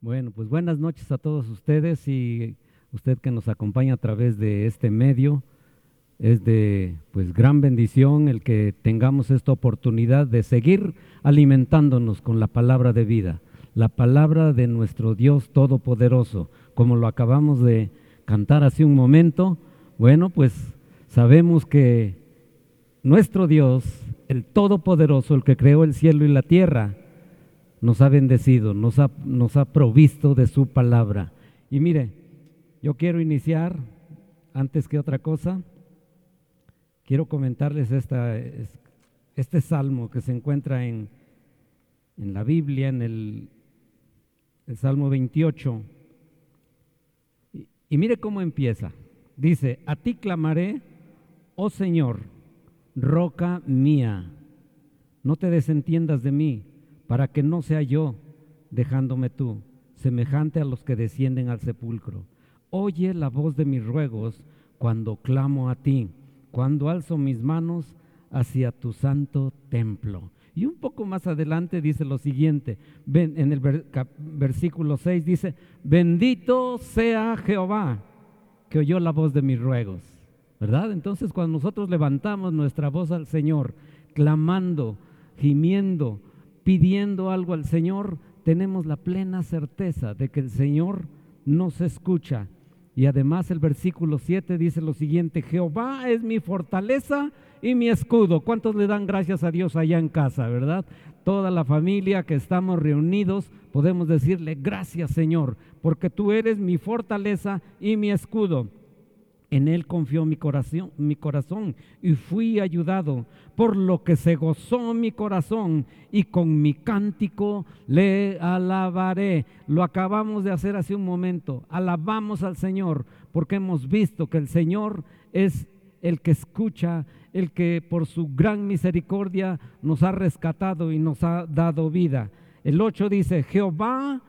Bueno, pues buenas noches a todos ustedes y usted que nos acompaña a través de este medio. Es de pues gran bendición el que tengamos esta oportunidad de seguir alimentándonos con la palabra de vida, la palabra de nuestro Dios todopoderoso, como lo acabamos de cantar hace un momento. Bueno, pues sabemos que nuestro Dios, el todopoderoso, el que creó el cielo y la tierra, nos ha bendecido, nos ha, nos ha provisto de su palabra. Y mire, yo quiero iniciar, antes que otra cosa, quiero comentarles esta, este salmo que se encuentra en, en la Biblia, en el, el Salmo 28. Y, y mire cómo empieza. Dice, a ti clamaré, oh Señor, roca mía, no te desentiendas de mí para que no sea yo dejándome tú, semejante a los que descienden al sepulcro. Oye la voz de mis ruegos cuando clamo a ti, cuando alzo mis manos hacia tu santo templo. Y un poco más adelante dice lo siguiente, en el versículo 6 dice, bendito sea Jehová que oyó la voz de mis ruegos. ¿Verdad? Entonces cuando nosotros levantamos nuestra voz al Señor, clamando, gimiendo, pidiendo algo al Señor, tenemos la plena certeza de que el Señor nos escucha. Y además el versículo 7 dice lo siguiente, Jehová es mi fortaleza y mi escudo. ¿Cuántos le dan gracias a Dios allá en casa, verdad? Toda la familia que estamos reunidos podemos decirle gracias Señor, porque tú eres mi fortaleza y mi escudo. En él confió mi corazón, mi corazón y fui ayudado, por lo que se gozó mi corazón y con mi cántico le alabaré. Lo acabamos de hacer hace un momento. Alabamos al Señor porque hemos visto que el Señor es el que escucha, el que por su gran misericordia nos ha rescatado y nos ha dado vida. El 8 dice, Jehová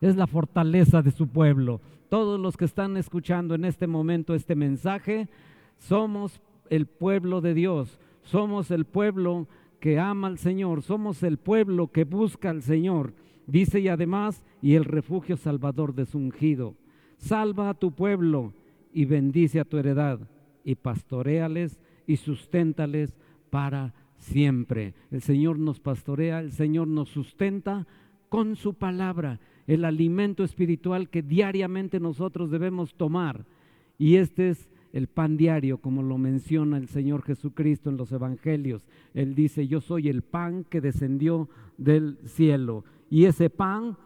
es la fortaleza de su pueblo todos los que están escuchando en este momento este mensaje, somos el pueblo de Dios, somos el pueblo que ama al Señor, somos el pueblo que busca al Señor. Dice y además, y el refugio salvador de su ungido. Salva a tu pueblo y bendice a tu heredad y pastoreales y susténtales para siempre. El Señor nos pastorea, el Señor nos sustenta con su palabra el alimento espiritual que diariamente nosotros debemos tomar. Y este es el pan diario, como lo menciona el Señor Jesucristo en los Evangelios. Él dice, yo soy el pan que descendió del cielo. Y ese pan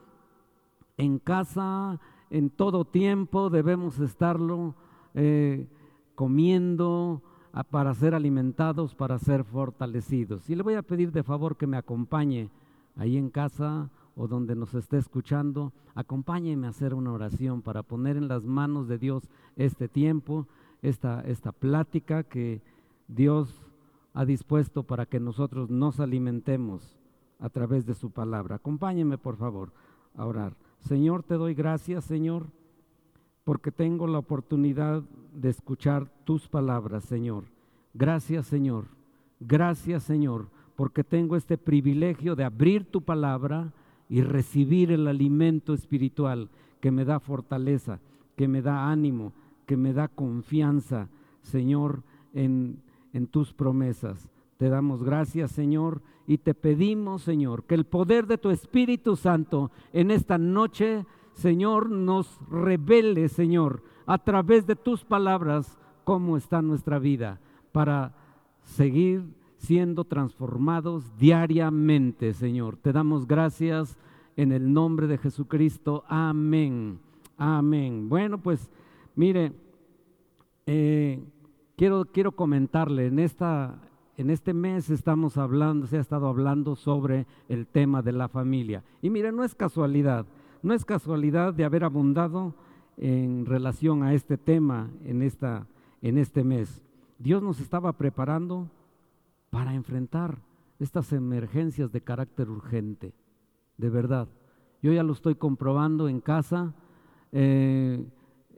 en casa, en todo tiempo, debemos estarlo eh, comiendo para ser alimentados, para ser fortalecidos. Y le voy a pedir de favor que me acompañe ahí en casa o donde nos esté escuchando, acompáñeme a hacer una oración para poner en las manos de Dios este tiempo, esta, esta plática que Dios ha dispuesto para que nosotros nos alimentemos a través de su palabra. Acompáñeme, por favor, a orar. Señor, te doy gracias, Señor, porque tengo la oportunidad de escuchar tus palabras, Señor. Gracias, Señor. Gracias, Señor, porque tengo este privilegio de abrir tu palabra y recibir el alimento espiritual que me da fortaleza, que me da ánimo, que me da confianza, Señor, en, en tus promesas. Te damos gracias, Señor, y te pedimos, Señor, que el poder de tu Espíritu Santo en esta noche, Señor, nos revele, Señor, a través de tus palabras, cómo está nuestra vida, para seguir siendo transformados diariamente, Señor. Te damos gracias en el nombre de Jesucristo. Amén. Amén. Bueno, pues mire, eh, quiero, quiero comentarle, en, esta, en este mes estamos hablando, se ha estado hablando sobre el tema de la familia. Y mire, no es casualidad, no es casualidad de haber abundado en relación a este tema en, esta, en este mes. Dios nos estaba preparando para enfrentar estas emergencias de carácter urgente, de verdad. Yo ya lo estoy comprobando en casa, eh,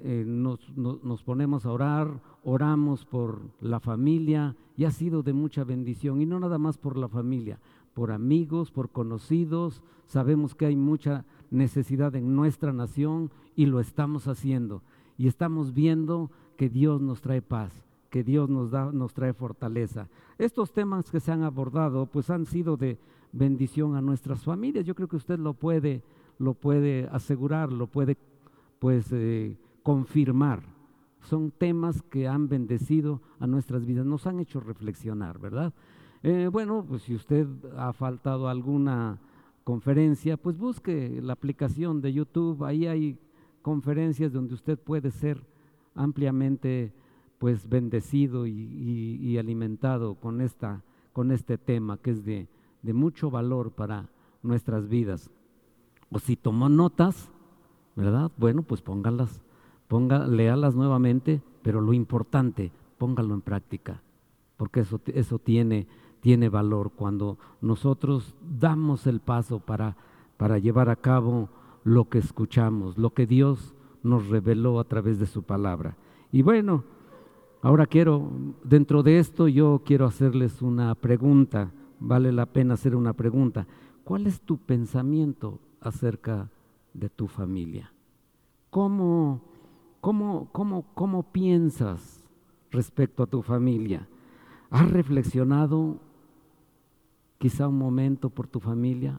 eh, nos, nos, ponemos a orar, oramos por la familia y ha sido de mucha bendición, y no nada más por la familia, por amigos, por conocidos, sabemos que hay mucha necesidad en nuestra nación y lo estamos haciendo. Y estamos viendo que Dios nos trae paz, que Dios nos, da, nos trae fortaleza. Estos temas que se han abordado pues han sido de bendición a nuestras familias. Yo creo que usted lo puede, lo puede asegurar, lo puede pues eh, confirmar. Son temas que han bendecido a nuestras vidas, nos han hecho reflexionar, ¿verdad? Eh, bueno, pues si usted ha faltado alguna conferencia, pues busque la aplicación de YouTube, ahí hay conferencias donde usted puede ser ampliamente pues bendecido y, alimentado con, esta, con este tema que es de, de mucho valor para nuestras vidas. O si tomó notas, ¿verdad? Bueno, pues póngalas, ponga, léalas nuevamente, pero lo importante, póngalo en práctica, porque eso, eso tiene, tiene valor cuando nosotros damos el paso para, para llevar a cabo lo que escuchamos, lo que Dios nos reveló a través de su palabra. Y bueno, ahora quiero, dentro de esto yo quiero hacerles una pregunta, vale la pena hacer una pregunta. ¿Cuál es tu pensamiento acerca de tu familia? ¿Cómo, cómo, cómo, cómo piensas respecto a tu familia? ¿Has reflexionado quizá un momento por tu familia?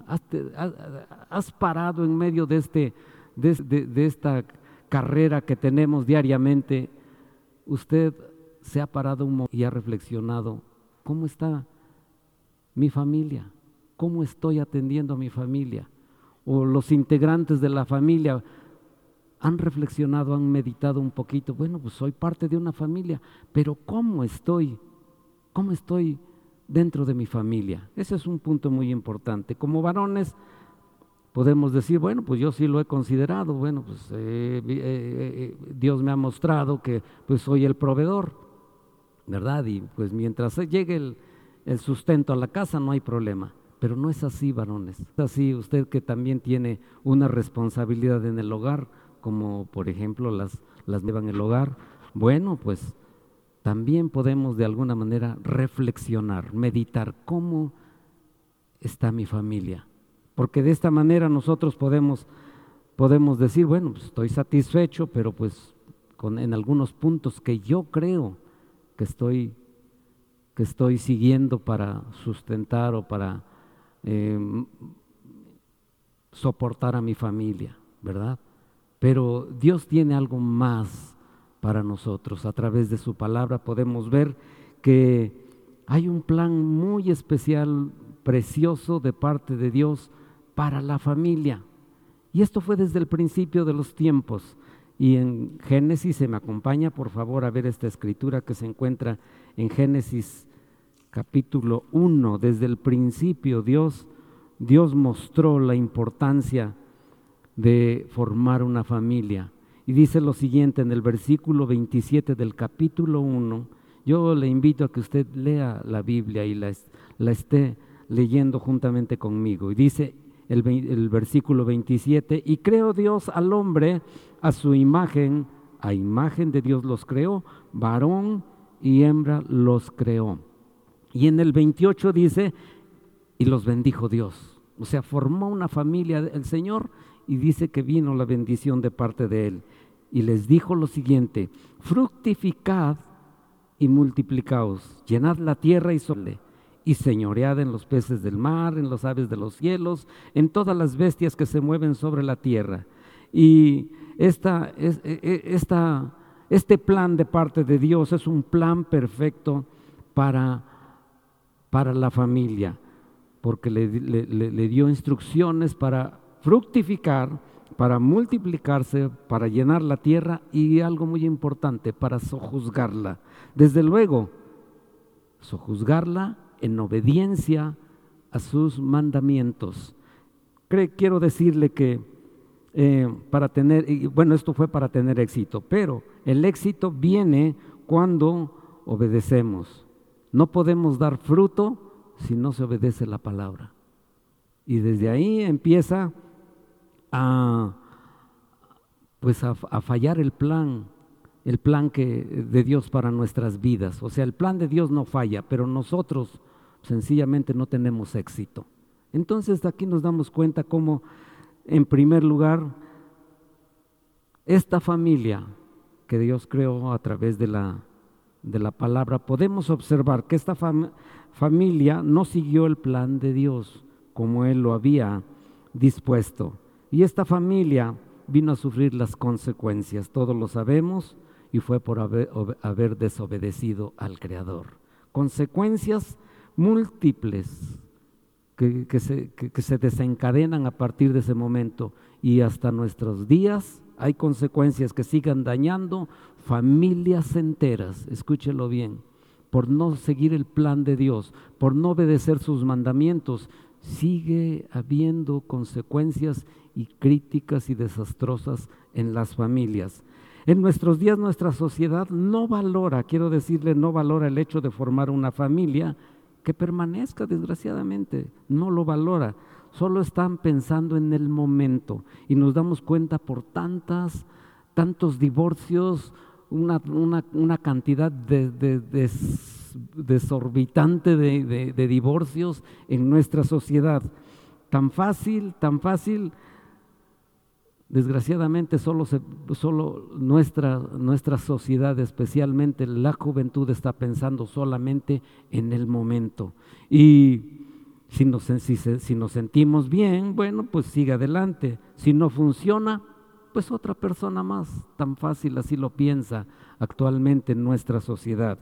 ¿Has, parado en medio de, este, de, esta carrera que tenemos diariamente? ¿Usted se ha parado un momento y ha reflexionado? ¿Cómo está mi familia? ¿Cómo estoy atendiendo a mi familia? O los integrantes de la familia han reflexionado, han meditado un poquito. Bueno, pues soy parte de una familia, pero ¿cómo estoy? ¿Cómo estoy dentro de mi familia? Ese es un punto muy importante. Como varones podemos decir, bueno, pues yo sí lo he considerado, bueno, pues eh, eh, eh, Dios me ha mostrado que pues soy el proveedor, ¿verdad? Y pues mientras llegue el, el sustento a la casa no hay problema. Pero no es así, varones. Es así, usted que también tiene una responsabilidad en el hogar, como por ejemplo las, las llevan el hogar. Bueno, pues también podemos de alguna manera reflexionar, meditar cómo está mi familia. Porque de esta manera nosotros podemos, podemos decir, bueno, pues estoy satisfecho, pero pues con, en algunos puntos que yo creo que estoy, que estoy siguiendo para sustentar o para em, soportar a mi familia, ¿verdad? Pero Dios tiene algo más para nosotros. A través de su palabra podemos ver que hay un plan muy especial, precioso de parte de Dios para la familia. Y esto fue desde el principio de los tiempos. Y en Génesis, se me acompaña por favor a ver esta escritura que se encuentra en Génesis capítulo 1. Desde el principio Dios, Dios mostró la importancia de formar una familia. Y dice lo siguiente en el versículo 27 del capítulo 1. Yo le invito a que usted lea la Biblia y la, esté leyendo juntamente conmigo. Y dice, el, versículo 27, y creó Dios al hombre a su imagen, a imagen de Dios los creó, varón y hembra los creó. Y en el 28 dice, y los bendijo Dios. O sea, formó una familia el Señor y dice que vino la bendición de parte de él. Y les dijo lo siguiente, fructificad y multiplicaos, llenad la tierra y sole y señoread en los peces del mar, en las aves de los cielos, en todas las bestias que se mueven sobre la tierra. Y esta, e, e, este plan de parte de Dios es un plan perfecto para, para la familia, porque le dio instrucciones para fructificar, para multiplicarse, para llenar la tierra y algo muy importante, para sojuzgarla. Desde luego, sojuzgarla en obediencia a sus mandamientos. Quiero decirle que eh, para tener, bueno, esto fue para tener éxito, pero el éxito viene cuando obedecemos. No podemos dar fruto si no se obedece la palabra. Y desde ahí empieza a, pues a, fallar el plan, el plan que, de Dios para nuestras vidas. O sea, el plan de Dios no falla, pero nosotros sencillamente no tenemos éxito. Entonces aquí nos damos cuenta cómo en primer lugar, esta familia que Dios creó a través de la, de la palabra, podemos observar que esta familia no siguió el plan de Dios como Él lo había dispuesto. Y esta familia vino a sufrir las consecuencias, todos lo sabemos, y fue por haber, desobedecido al Creador. Consecuencias múltiples que se desencadenan a partir de ese momento y hasta nuestros días hay consecuencias que sigan dañando familias enteras, escúchelo bien, por no seguir el plan de Dios, por no obedecer sus mandamientos, sigue habiendo consecuencias y críticas y desastrosas en las familias. En nuestros días nuestra sociedad no valora, quiero decirle, no valora el hecho de formar una familia que permanezca, desgraciadamente, no lo valora. Solo están pensando en el momento y nos damos cuenta por tantas, tantos divorcios, una, cantidad de, desorbitante de divorcios en nuestra sociedad. Tan fácil, tan fácil Desgraciadamente solo, solo nuestra, nuestra sociedad, especialmente la juventud, está pensando solamente en el momento. Y si nos, si nos sentimos bien, bueno, pues sigue adelante. Si no funciona, pues otra persona más. Tan fácil así lo piensa actualmente en nuestra sociedad.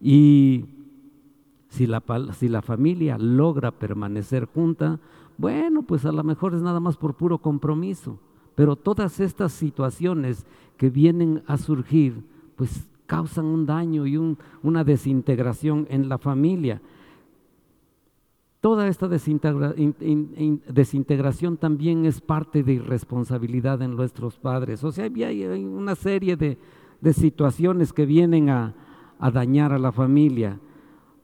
Y si la, si la familia logra permanecer junta, bueno, pues a lo mejor es nada más por puro compromiso pero todas estas situaciones que vienen a surgir, pues causan un daño y una desintegración en la familia. Toda esta desintegración también es parte de irresponsabilidad en nuestros padres. O sea, hay, una serie de, situaciones que vienen a, a dañar a la familia.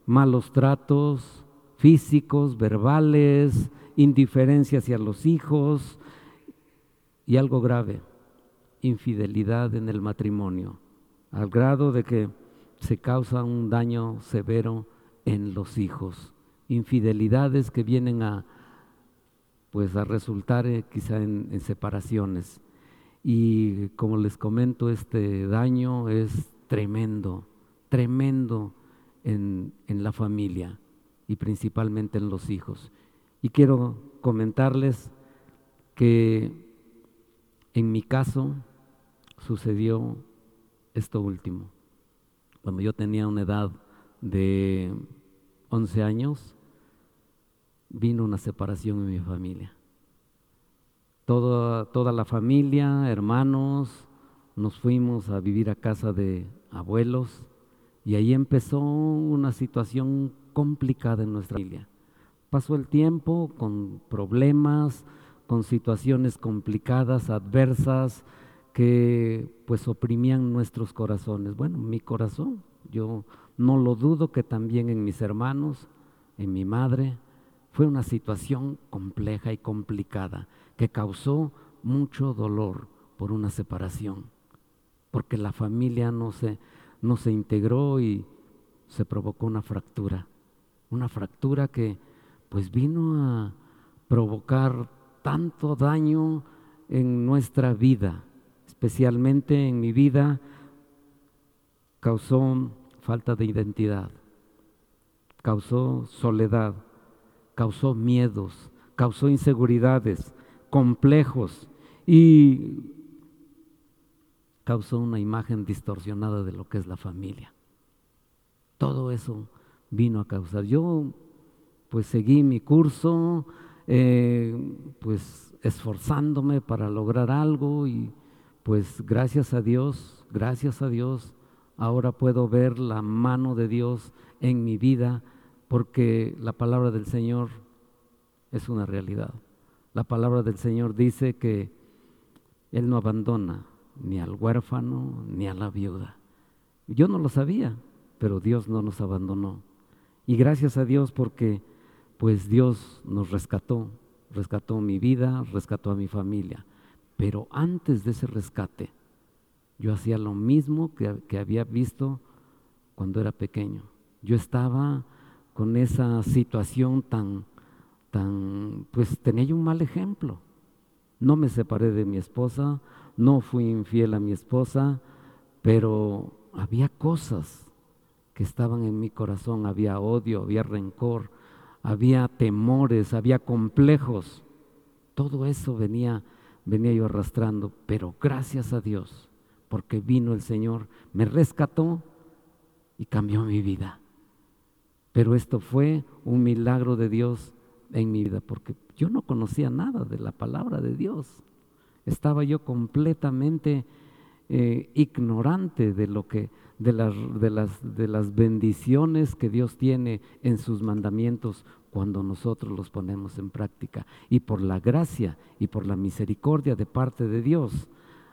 Malos tratos físicos, verbales, indiferencia hacia los hijos, y algo grave, infidelidad en el matrimonio, al grado de que se causa un daño severo en los hijos, infidelidades que vienen a pues a resultar eh, quizá en, separaciones. Y como les comento, este daño es tremendo, tremendo en, en la familia y principalmente en los hijos. Y quiero comentarles que en mi caso sucedió esto último. Cuando yo tenía una edad de 11 años, vino una separación en mi familia. Toda, toda la familia, hermanos, nos fuimos a vivir a casa de abuelos y ahí empezó una situación complicada en nuestra familia. Pasó el tiempo con problemas, con situaciones complicadas, adversas, que pues oprimían nuestros corazones. Bueno, mi corazón, yo no lo dudo que también en mis hermanos, en mi madre, fue una situación compleja y complicada que causó mucho dolor por una separación, porque la familia no se, no se integró y se provocó una fractura, una fractura que pues vino a provocar tanto daño en nuestra vida, especialmente en mi vida, causó falta de identidad, causó soledad, causó miedos, causó inseguridades, complejos y causó una imagen distorsionada de lo que es la familia. Todo eso vino a causar. Yo pues seguí mi curso, eh, pues esforzándome para lograr algo y pues gracias a Dios, gracias a Dios, ahora puedo ver la mano de Dios en mi vida porque la palabra del Señor es una realidad. La palabra del Señor dice que Él no abandona ni al huérfano ni a la viuda. Yo no lo sabía, pero Dios no nos abandonó. Y gracias a Dios porque pues Dios nos rescató, rescató mi vida, rescató a mi familia. Pero antes de ese rescate, yo hacía lo mismo que, que había visto cuando era pequeño. Yo estaba con esa situación tan, tan, pues tenía yo un mal ejemplo. No me separé de mi esposa, no fui infiel a mi esposa, pero había cosas que estaban en mi corazón, había odio, había rencor, había temores, había complejos. Todo eso venía, venía yo arrastrando, pero gracias a Dios, porque vino el Señor, me rescató y cambió mi vida. Pero esto fue un milagro de Dios en mi vida, porque yo no conocía nada de la palabra de Dios. Estaba yo completamente eh, ignorante de lo que, de las, de, las, de las bendiciones que Dios tiene en sus mandamientos cuando nosotros los ponemos en práctica. Y por la gracia y por la misericordia de parte de Dios,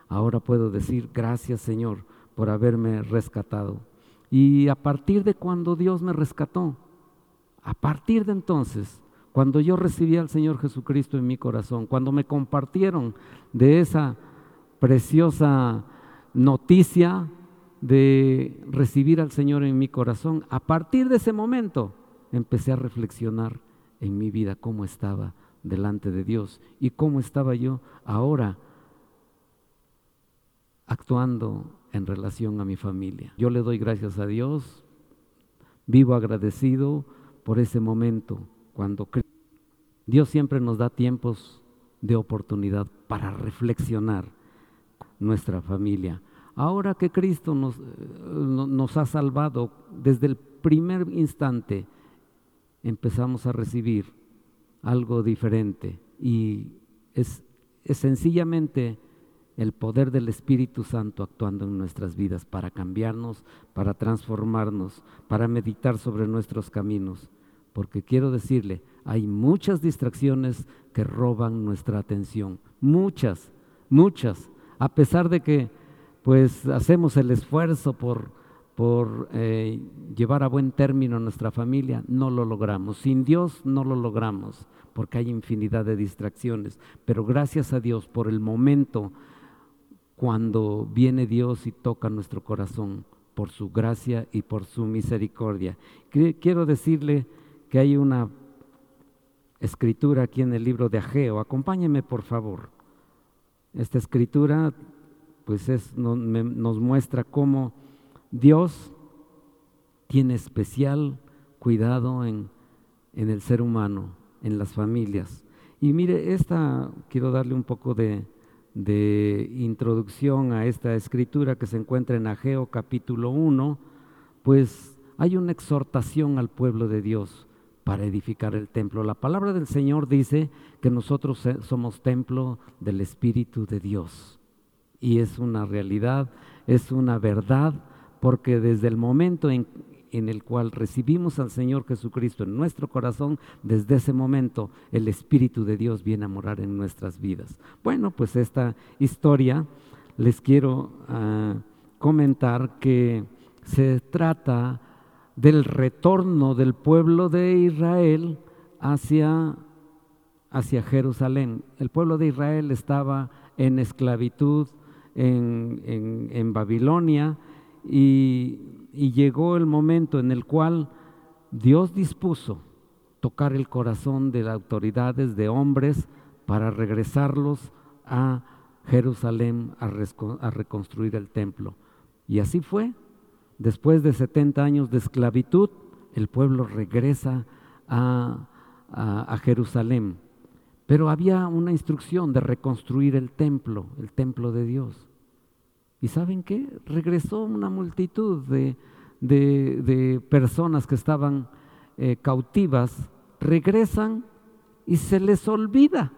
ahora puedo decir gracias Señor por haberme rescatado. Y a partir de cuando Dios me rescató, a partir de entonces, cuando yo recibí al Señor Jesucristo en mi corazón, cuando me compartieron de esa preciosa noticia de recibir al Señor en mi corazón, a partir de ese momento empecé a reflexionar en mi vida cómo estaba delante de Dios y cómo estaba yo ahora actuando en relación a mi familia. Yo le doy gracias a Dios, vivo agradecido por ese momento cuando Dios siempre nos da tiempos de oportunidad para reflexionar nuestra familia. Ahora que Cristo nos, eh, nos ha salvado desde el primer instante, empezamos a recibir algo diferente y es, es sencillamente el poder del Espíritu Santo actuando en nuestras vidas para cambiarnos, para transformarnos, para meditar sobre nuestros caminos. Porque quiero decirle, hay muchas distracciones que roban nuestra atención, muchas, muchas, a pesar de que pues hacemos el esfuerzo por, por eh, llevar a buen término a nuestra familia, no lo logramos. Sin Dios no lo logramos, porque hay infinidad de distracciones. Pero gracias a Dios por el momento cuando viene Dios y toca nuestro corazón por su gracia y por su misericordia. Quiero decirle que hay una escritura aquí en el libro de Ageo. Acompáñeme, por favor. Esta escritura pues es, nos muestra cómo Dios tiene especial cuidado en, en el ser humano, en las familias. Y mire, esta quiero darle un poco de, de introducción a esta escritura que se encuentra en Ageo capítulo 1, pues hay una exhortación al pueblo de Dios para edificar el templo. La palabra del Señor dice que nosotros somos templo del Espíritu de Dios. Y es una realidad, es una verdad, porque desde el momento en, en el cual recibimos al Señor Jesucristo en nuestro corazón, desde ese momento el Espíritu de Dios viene a morar en nuestras vidas. Bueno, pues esta historia les quiero ah, comentar que se trata del retorno del pueblo de Israel hacia, hacia Jerusalén. El pueblo de Israel estaba en esclavitud en, en Babilonia y y llegó el momento en el cual Dios dispuso tocar el corazón de las autoridades, de hombres, para regresarlos a Jerusalén a, reconstruir el templo. Y así fue. Después de 70 años de esclavitud, el pueblo regresa a, Jerusalén. Pero había una instrucción de reconstruir el templo, el templo de Dios. ¿Y saben qué? Regresó una multitud de, personas que estaban eh, cautivas, regresan y se les olvida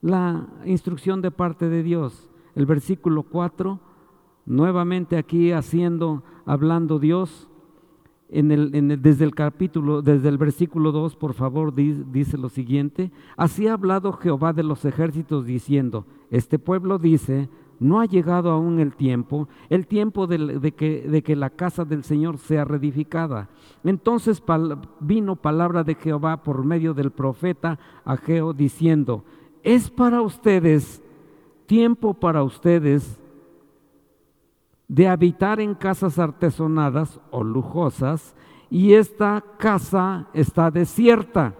la instrucción de parte de Dios. El versículo 4, nuevamente aquí haciendo, hablando Dios, en el, desde el capítulo, desde el versículo 2, por favor, dice lo siguiente, así ha hablado Jehová de los ejércitos diciendo, este pueblo dice, no ha llegado aún el tiempo, el tiempo de, que, de, que, la casa del Señor sea reedificada. Entonces vino palabra de Jehová por medio del profeta Ageo diciendo, es para ustedes, tiempo para ustedes de habitar en casas artesonadas o lujosas, y esta casa está desierta.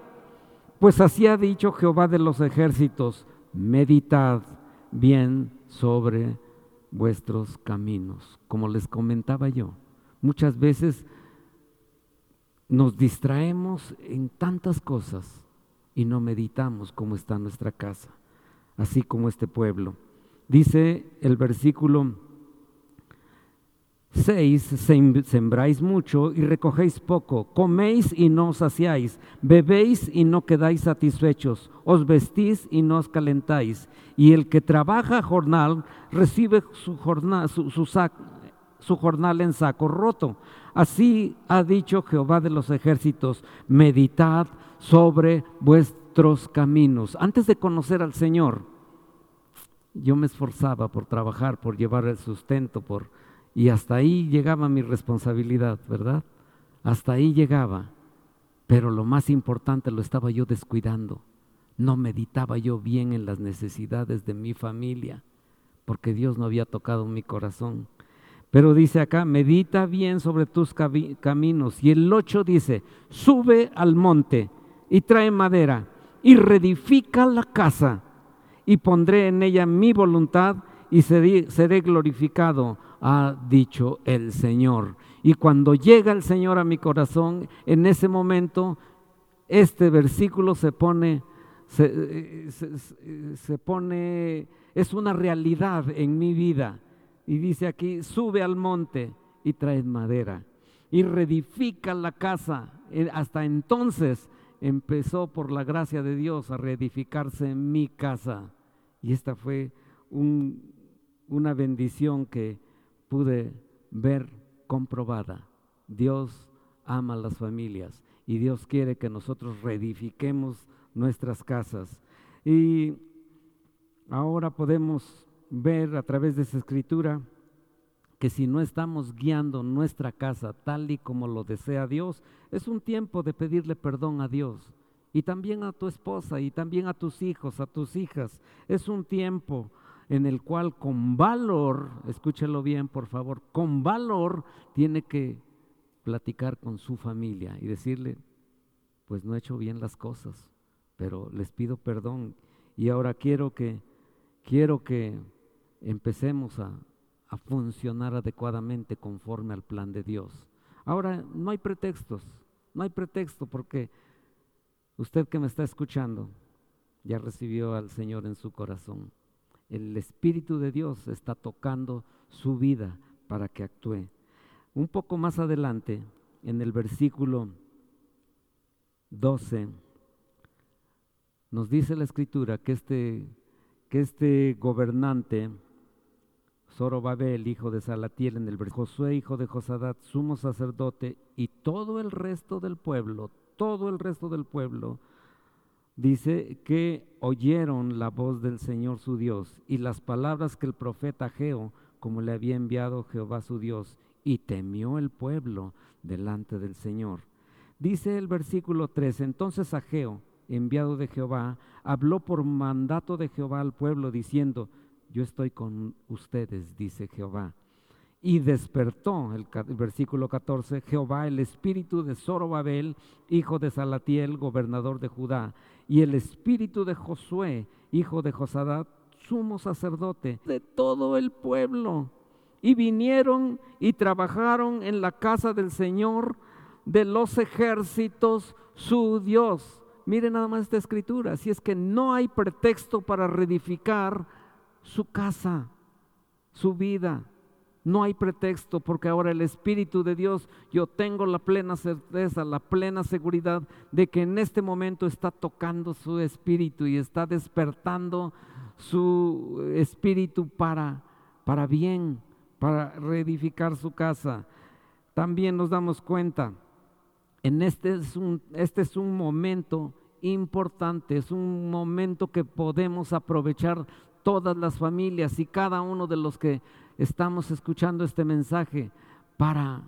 Pues así ha dicho Jehová de los ejércitos, meditad bien sobre vuestros caminos. Como les comentaba yo, muchas veces nos distraemos en tantas cosas y no meditamos cómo está nuestra casa, así como este pueblo. Dice el versículo 6, sembráis mucho y recogéis poco, coméis y no os saciáis, bebéis y no quedáis satisfechos, os vestís y no os calentáis. Y el que trabaja jornal recibe su jornal, su, su jornal en saco roto. Así ha dicho Jehová de los ejércitos, meditad sobre vuestros caminos. Antes de conocer al Señor, yo me esforzaba por trabajar, por llevar el sustento, por y hasta ahí llegaba mi responsabilidad, ¿verdad? Hasta ahí llegaba. Pero lo más importante lo estaba yo descuidando. No meditaba yo bien en las necesidades de mi familia, porque Dios no había tocado mi corazón. Pero dice acá, medita bien sobre tus caminos. Y el 8 dice, sube al monte y trae madera y reedifica la casa y pondré en ella mi voluntad y seré glorificado ha dicho el Señor. Y cuando llega el Señor a mi corazón, en ese momento, este versículo se pone, se, pone, es una realidad en mi vida. Y dice aquí, sube al monte y trae madera y reedifica la casa. Eh, hasta entonces empezó por la gracia de Dios a reedificarse mi casa. Y esta fue una bendición que pude ver comprobada. Dios ama a las familias y Dios quiere que nosotros reedifiquemos nuestras casas. Y ahora podemos ver a través de esa escritura que si no estamos guiando nuestra casa tal y como lo desea Dios, es un tiempo de pedirle perdón a Dios y también a tu esposa y también a tus hijos, a tus hijas. Es un tiempo en el cual con valor, escúchelo bien por favor, con valor tiene que platicar con su familia y decirle, pues no he hecho bien las cosas, pero les pido perdón y ahora quiero que, quiero que empecemos a, a funcionar adecuadamente conforme al plan de Dios. Ahora, no hay pretextos, no hay pretexto porque usted que me está escuchando ya recibió al Señor en su corazón el Espíritu de Dios está tocando su vida para que actúe. Un poco más adelante, en el versículo 12, nos dice la escritura que este, que este gobernante, Zorobabel, hijo de Salatiel, en el Josué, hijo de Josadat, sumo sacerdote, y todo el resto del pueblo, todo el resto del pueblo, dice que oyeron la voz del Señor su Dios y las palabras que el profeta Geo, como le había enviado Jehová su Dios, y temió el pueblo delante del Señor. Dice el versículo 3, entonces Ageo, enviado de Jehová, habló por mandato de Jehová al pueblo, diciendo, yo estoy con ustedes, dice Jehová. Y despertó, el, versículo 14, Jehová el espíritu de Zorobabel, hijo de Salatiel, gobernador de Judá, y el espíritu de Josué, hijo de Josadat, sumo sacerdote, de todo el pueblo. Y vinieron y trabajaron en la casa del Señor de los ejércitos, su Dios. Miren nada más esta escritura, si es que no hay pretexto para reedificar su casa, su vida. No hay pretexto porque ahora el Espíritu de Dios, yo tengo la plena certeza, la plena seguridad de que en este momento está tocando su espíritu y está despertando su espíritu para, para bien, para reedificar su casa. También nos damos cuenta, en este es un, este es un momento importante, es un momento que podemos aprovechar todas las familias y cada uno de los que estamos escuchando este mensaje para,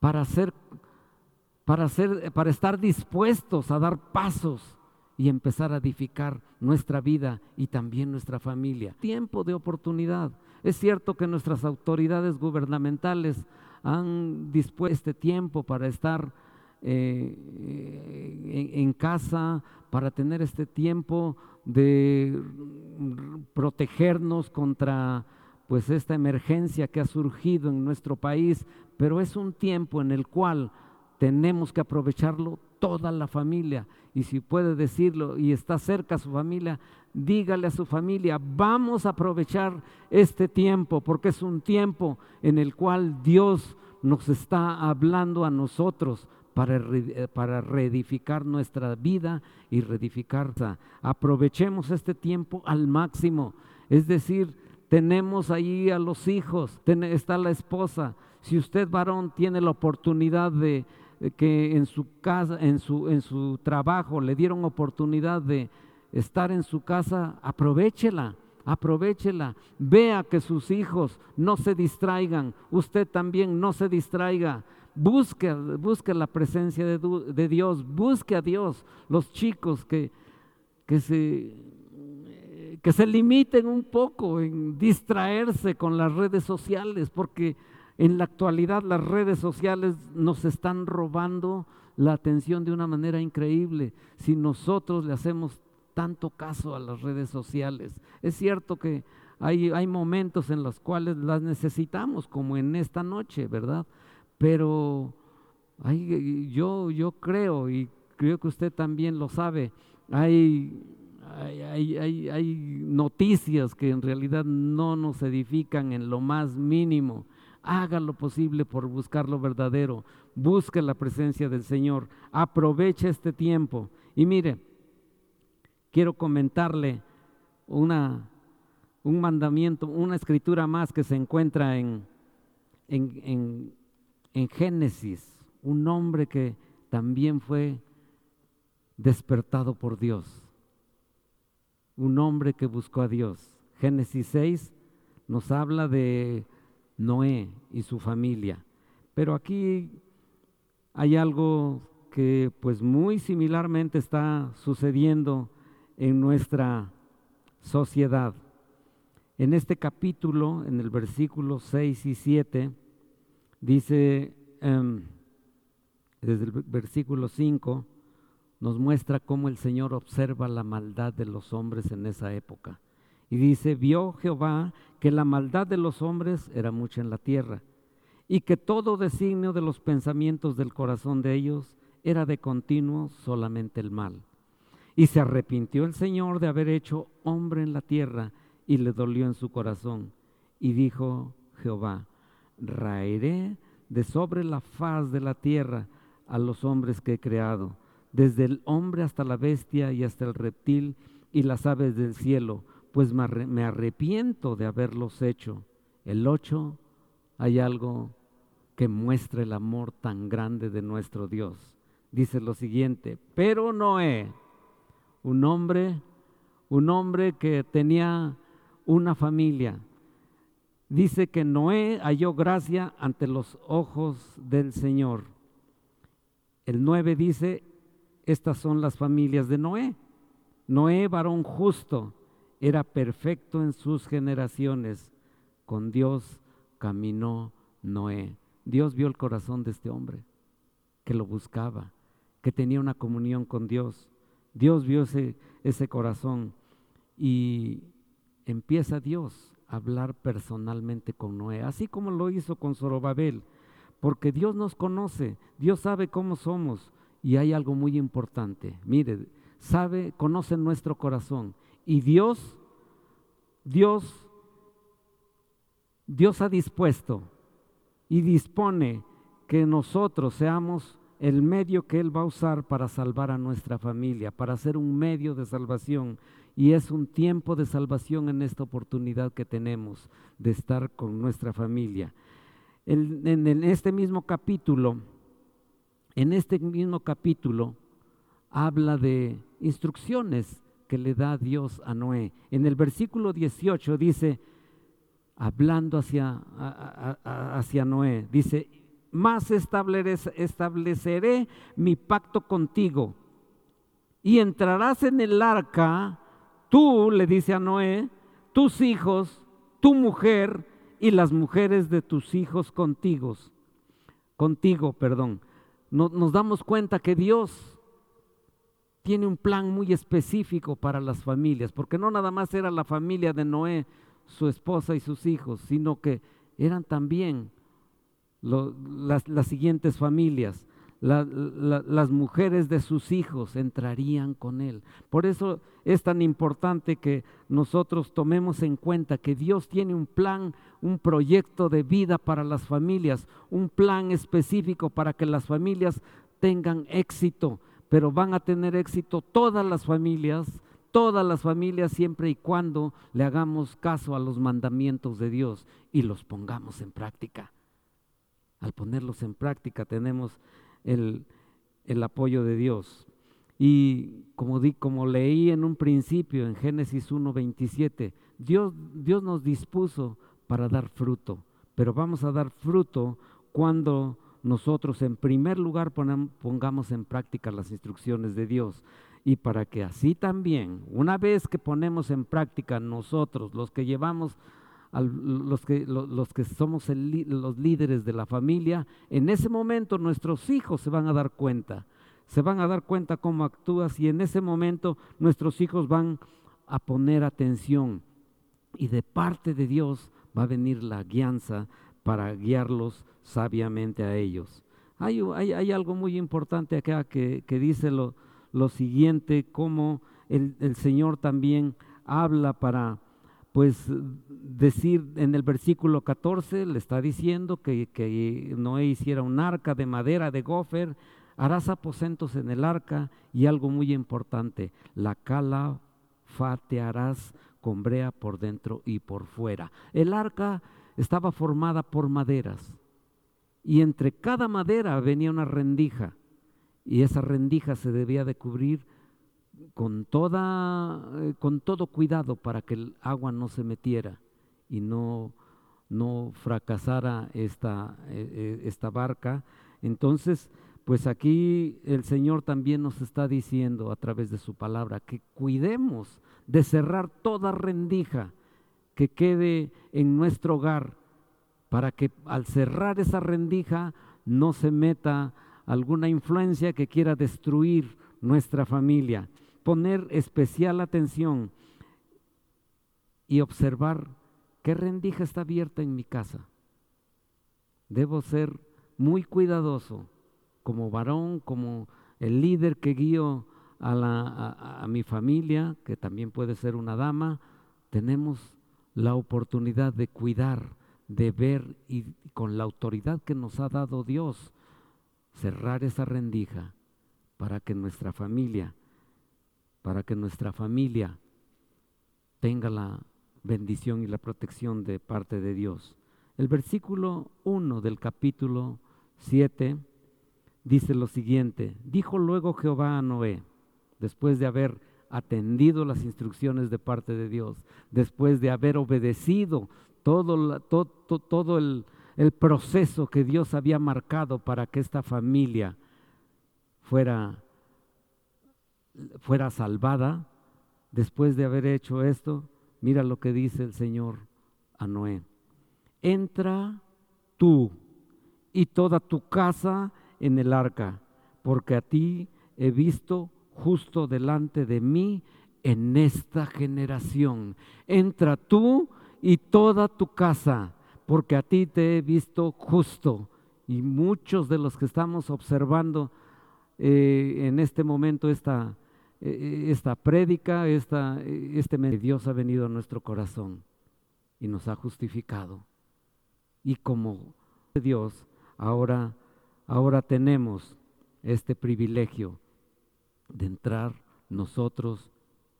para, hacer, para, hacer, para estar dispuestos a dar pasos y empezar a edificar nuestra vida y también nuestra familia. Tiempo de oportunidad. Es cierto que nuestras autoridades gubernamentales han dispuesto este tiempo para estar eh, en, casa, para tener este tiempo de protegernos contra pues esta emergencia que ha surgido en nuestro país, pero es un tiempo en el cual tenemos que aprovecharlo toda la familia. Y si puede decirlo y está cerca a su familia, dígale a su familia, vamos a aprovechar este tiempo, porque es un tiempo en el cual Dios nos está hablando a nosotros para, eh, reedificar nuestra vida y reedificar. Aprovechemos este tiempo al máximo. Es decir, tenemos ahí a los hijos, está la esposa. Si usted varón tiene la oportunidad de que en su casa, en su, en su trabajo le dieron oportunidad de estar en su casa, aprovechela aprovechela, vea que sus hijos no se distraigan, usted también no se distraiga, busque, busque la presencia de, Dios, busque a Dios, los chicos que, que, se, que se limiten un poco en distraerse con las redes sociales, porque en la actualidad las redes sociales nos están robando la atención de una manera increíble. Si nosotros le hacemos tanto caso a las redes sociales. Es cierto que hay, hay momentos en los cuales las necesitamos, como en esta noche, ¿verdad? Pero hay, yo, yo creo, y creo que usted también lo sabe, hay, hay, hay, hay, noticias que en realidad no nos edifican en lo más mínimo. Haga lo posible por buscar lo verdadero. Busque la presencia del Señor. Aproveche este tiempo. Y mire, quiero comentarle una, un mandamiento, una escritura más que se encuentra en, en, en, Génesis, un hombre que también fue despertado por Dios, un hombre que buscó a Dios. Génesis 6 nos habla de Noé y su familia, pero aquí hay algo que pues muy similarmente está sucediendo en nuestra sociedad. En este capítulo, en el versículo 6 y 7, dice, em, desde el versículo 5, nos muestra cómo el Señor observa la maldad de los hombres en esa época. Y dice, vio Jehová que la maldad de los hombres era mucha en la tierra y que todo designio de los pensamientos del corazón de ellos era de continuo solamente el mal. Y se arrepintió el Señor de haber hecho hombre en la tierra y le dolió en su corazón. Y dijo Jehová, raeré de sobre la faz de la tierra a los hombres que he creado, desde el hombre hasta la bestia y hasta el reptil y las aves del cielo, pues me arrepiento de haberlos hecho. El ocho, hay algo que muestra el amor tan grande de nuestro Dios. Dice lo siguiente, pero Noé, un hombre, un hombre que tenía una familia. Dice que Noé halló gracia ante los ojos del Señor. El 9 dice, estas son las familias de Noé. Noé, varón justo, era perfecto en sus generaciones. Con Dios caminó Noé. Dios vio el corazón de este hombre, que lo buscaba, que tenía una comunión con Dios. Dios vio ese, ese corazón y empieza Dios a hablar personalmente con Noé, así como lo hizo con Zorobabel, porque Dios nos conoce, Dios sabe cómo somos y hay algo muy importante. Mire, sabe, conoce nuestro corazón y Dios, Dios, Dios ha dispuesto y dispone que nosotros seamos el medio que Él va a usar para salvar a nuestra familia, para ser un medio de salvación. Y es un tiempo de salvación en esta oportunidad que tenemos de estar con nuestra familia. En, en este mismo capítulo, en este mismo capítulo, habla de instrucciones que le da Dios a Noé. En el versículo 18 dice, hablando hacia, hacia Noé, dice, más estableceré mi pacto contigo. Y entrarás en el arca, tú, le dice a Noé, tus hijos, tu mujer y las mujeres de tus hijos contigo. Contigo, perdón. Nos damos cuenta que Dios tiene un plan muy específico para las familias, porque no nada más era la familia de Noé, su esposa y sus hijos, sino que eran también las, siguientes familias. Las mujeres de sus hijos entrarían con él. Por eso es tan importante que nosotros tomemos en cuenta que Dios tiene un plan, un proyecto de vida para las familias, un plan específico para que las familias tengan éxito pero van a tener éxito todas las familias, todas las familias siempre y cuando le hagamos caso a los mandamientos de Dios y los pongamos en práctica. Al ponerlos en práctica tenemos el, apoyo de Dios. Y como, di, como leí en un principio en Génesis 1.27, Dios, Dios nos dispuso para dar fruto, pero vamos a dar fruto cuando nosotros en primer lugar pongamos en práctica las instrucciones de Dios y para que así también, una vez que ponemos en práctica nosotros, los que llevamos, los, que, que somos los líderes de la familia, en ese momento nuestros hijos se van a dar cuenta, se van a dar cuenta cómo actúas y en ese momento nuestros hijos van a poner atención y de parte de Dios va a venir la guianza para guiarlos sabiamente a ellos. Hay, hay, algo muy importante acá que, dice lo, lo, siguiente, como el, Señor también habla para, pues, decir en el versículo 14, le está diciendo que, que Noé hiciera un arca de madera de gofer, harás aposentos en el arca y algo muy importante, la cala fatearás con brea por dentro y por fuera. El arca estaba formada por maderas y entre cada madera venía una rendija y esa rendija se debía de cubrir con, toda, eh, con todo cuidado para que el agua no se metiera y no, no fracasara esta, eh, eh, esta barca. Entonces, pues aquí el Señor también nos está diciendo a través de su palabra que cuidemos de cerrar toda rendija que quede en nuestro hogar para que al cerrar esa rendija no se meta alguna influencia que quiera destruir nuestra familia. Poner especial atención y observar qué rendija está abierta en mi casa. Debo ser muy cuidadoso como varón, como el líder que guío a, a mi familia, que también puede ser una dama. Tenemos la oportunidad de cuidar de ver y con la autoridad que nos ha dado Dios, cerrar esa rendija para que nuestra familia, para que nuestra familia tenga la bendición y la protección de parte de Dios. El versículo 1 del capítulo 7 dice lo siguiente, dijo luego Jehová a Noé, después de haber atendido las instrucciones de parte de Dios, después de haber obedecido todo, todo, el, el proceso que Dios había marcado para que esta familia fuera, fuera salvada, después de haber hecho esto, mira lo que dice el Señor a Noé. Entra tú y toda tu casa en el arca, porque a ti he visto justo delante de mí en esta generación. Entra tú y toda tu casa, porque a ti te he visto justo. Y muchos de los que estamos observando eh, en este momento esta, esta prédica, esta, este Dios ha venido a nuestro corazón y nos ha justificado. Y como Dios, ahora, ahora tenemos este privilegio de entrar nosotros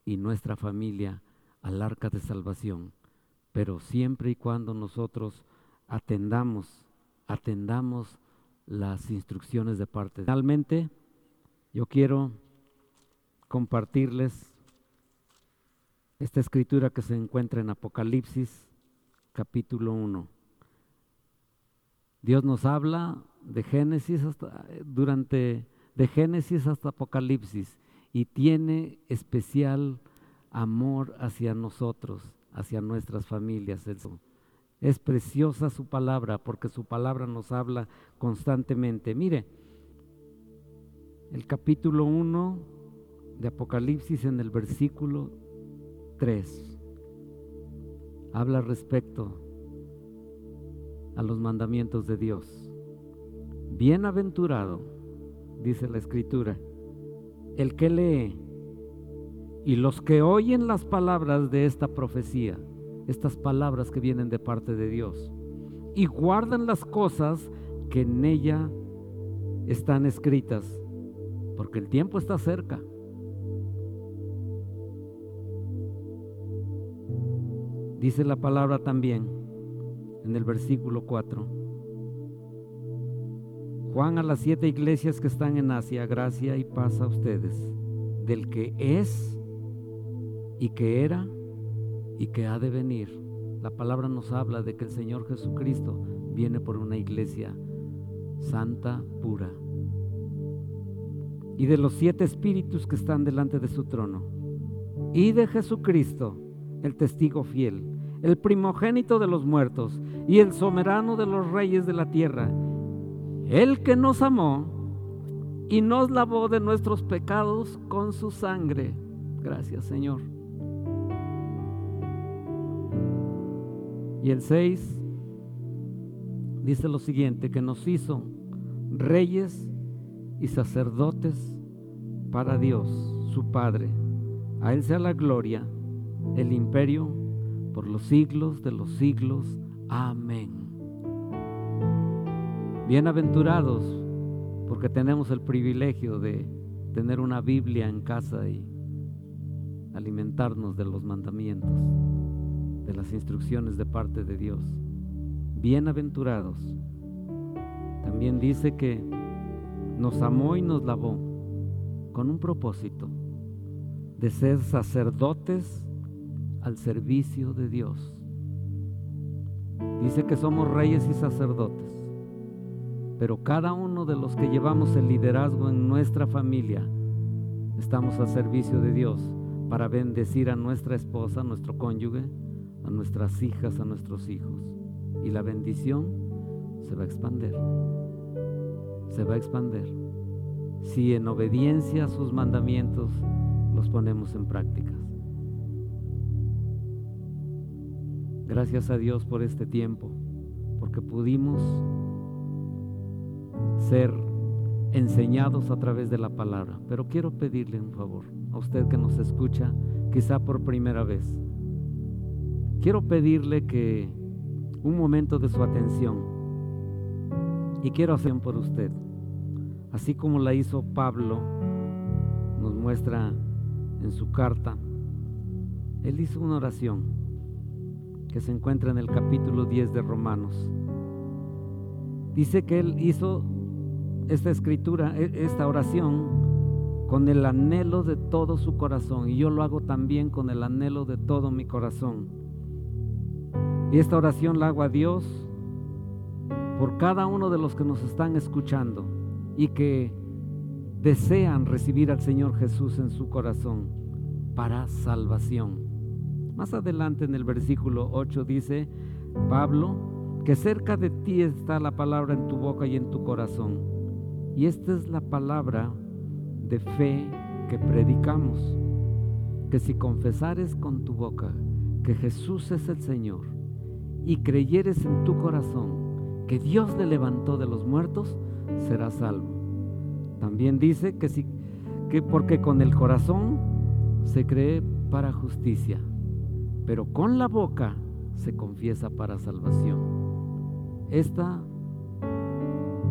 y nuestra familia al arca de salvación pero siempre y cuando nosotros atendamos, atendamos las instrucciones de parte. Finalmente, yo quiero compartirles esta escritura que se encuentra en Apocalipsis capítulo 1. Dios nos habla de Génesis hasta durante de Génesis hasta Apocalipsis y tiene especial amor hacia nosotros hacia nuestras familias. Es preciosa su palabra porque su palabra nos habla constantemente. Mire, el capítulo 1 de Apocalipsis en el versículo 3. Habla respecto a los mandamientos de Dios. Bienaventurado, dice la escritura, el que lee y los que oyen las palabras de esta profecía, estas palabras que vienen de parte de Dios, y guardan las cosas que en ella están escritas, porque el tiempo está cerca. Dice la palabra también en el versículo 4. Juan a las siete iglesias que están en Asia, gracia y paz a ustedes, del que es y que era y que ha de venir. La palabra nos habla de que el Señor Jesucristo viene por una iglesia santa, pura. Y de los siete espíritus que están delante de su trono. Y de Jesucristo, el testigo fiel, el primogénito de los muertos y el soberano de los reyes de la tierra, el que nos amó y nos lavó de nuestros pecados con su sangre. Gracias Señor. Y el 6 dice lo siguiente, que nos hizo reyes y sacerdotes para Dios, su Padre. A Él sea la gloria, el imperio, por los siglos de los siglos. Amén. Bienaventurados, porque tenemos el privilegio de tener una Biblia en casa y alimentarnos de los mandamientos, de las instrucciones de parte de Dios bienaventurados. También dice que nos amó y nos lavó con un propósito de ser sacerdotes al servicio de Dios. Dice que somos reyes y sacerdotes, pero cada uno de los que llevamos el liderazgo en nuestra familia estamos al servicio de Dios para bendecir a nuestra esposa, a nuestro cónyuge, a nuestras hijas, a nuestros hijos y la bendición se va a expander. Se va a expander. Si en obediencia a sus mandamientos los ponemos en práctica. Gracias a Dios por este tiempo, porque pudimos ser enseñados a través de la palabra. Pero quiero pedirle un favor a usted que nos escucha, quizá por primera vez. Quiero pedirle que un momento de su atención. Y quiero hacer por usted. Así como la hizo Pablo, nos muestra en su carta, él hizo una oración que se encuentra en el capítulo 10 de Romanos. Dice que él hizo esta escritura, e, esta oración, con el anhelo de todo su corazón. Y yo lo hago también con el anhelo de todo mi corazón y esta oración la hago a Dios por cada uno de los que nos están escuchando y que desean recibir al Señor Jesús en su corazón para salvación. Más adelante en el versículo 8 dice Pablo que cerca de ti está la palabra en tu boca y en tu corazón. Y esta es la palabra de fe que predicamos, que si confesares con tu boca que Jesús es el Señor y creyeres en tu corazón que Dios le levantó de los muertos, serás salvo. También dice que, si, que porque con el corazón se cree para justicia, pero con la boca se confiesa para salvación. Esta,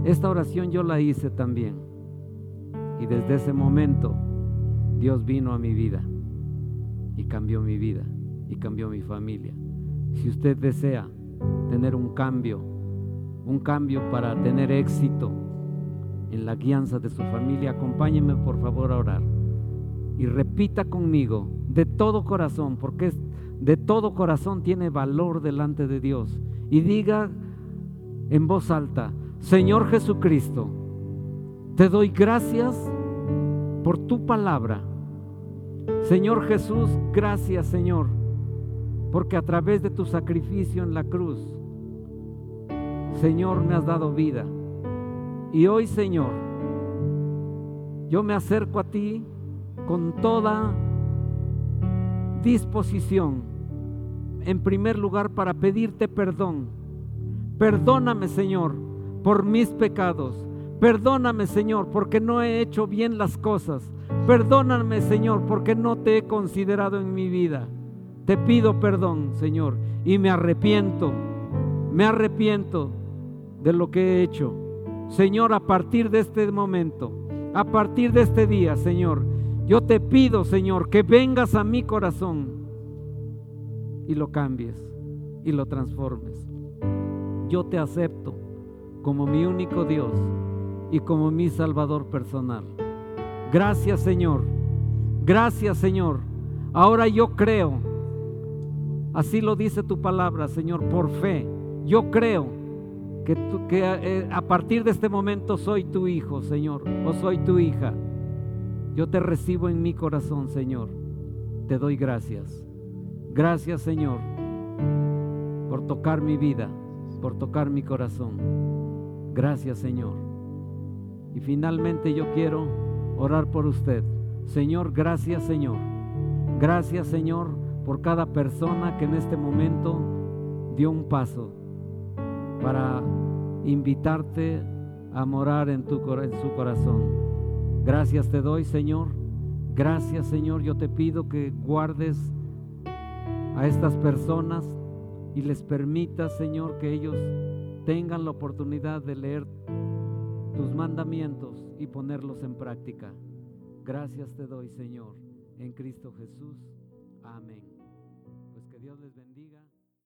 esta oración yo la hice también. Y desde ese momento Dios vino a mi vida y cambió mi vida y cambió mi familia. Si usted desea tener un cambio, un cambio para tener éxito en la guianza de su familia, acompáñeme por favor a orar. Y repita conmigo de todo corazón, porque de todo corazón tiene valor delante de Dios. Y diga en voz alta, Señor Jesucristo, te doy gracias por tu palabra. Señor Jesús, gracias Señor porque a través de tu sacrificio en la cruz, Señor, me has dado vida. Y hoy, Señor, yo me acerco a ti con toda disposición, en primer lugar para pedirte perdón. Perdóname, Señor, por mis pecados. Perdóname, Señor, porque no he hecho bien las cosas. Perdóname, Señor, porque no te he considerado en mi vida. Te pido perdón, Señor, y me arrepiento. Me arrepiento de lo que he hecho. Señor, a partir de este momento, a partir de este día, Señor, yo te pido, Señor, que vengas a mi corazón y lo cambies y lo transformes. Yo te acepto como mi único Dios y como mi Salvador personal. Gracias, Señor. Gracias, Señor. Ahora yo creo, así lo dice tu palabra, Señor, por fe. Yo creo que, que eh, a partir de este momento soy tu hijo, Señor, o soy tu hija. Yo te recibo en mi corazón, Señor. Te doy gracias. Gracias, Señor, por tocar mi vida, por tocar mi corazón. Gracias, Señor. Y finalmente yo quiero orar por usted. Señor, gracias, Señor. Gracias, Señor, por cada persona que en este momento dio un paso para invitarte a morar en, tu, en su corazón. Gracias te doy, Señor. Gracias, Señor. Yo te pido que guardes a estas personas y les permitas, Señor, que ellos tengan la oportunidad de leer tus mandamientos y ponerlos en práctica. Gracias te doy, Señor, en Cristo Jesús. Amén.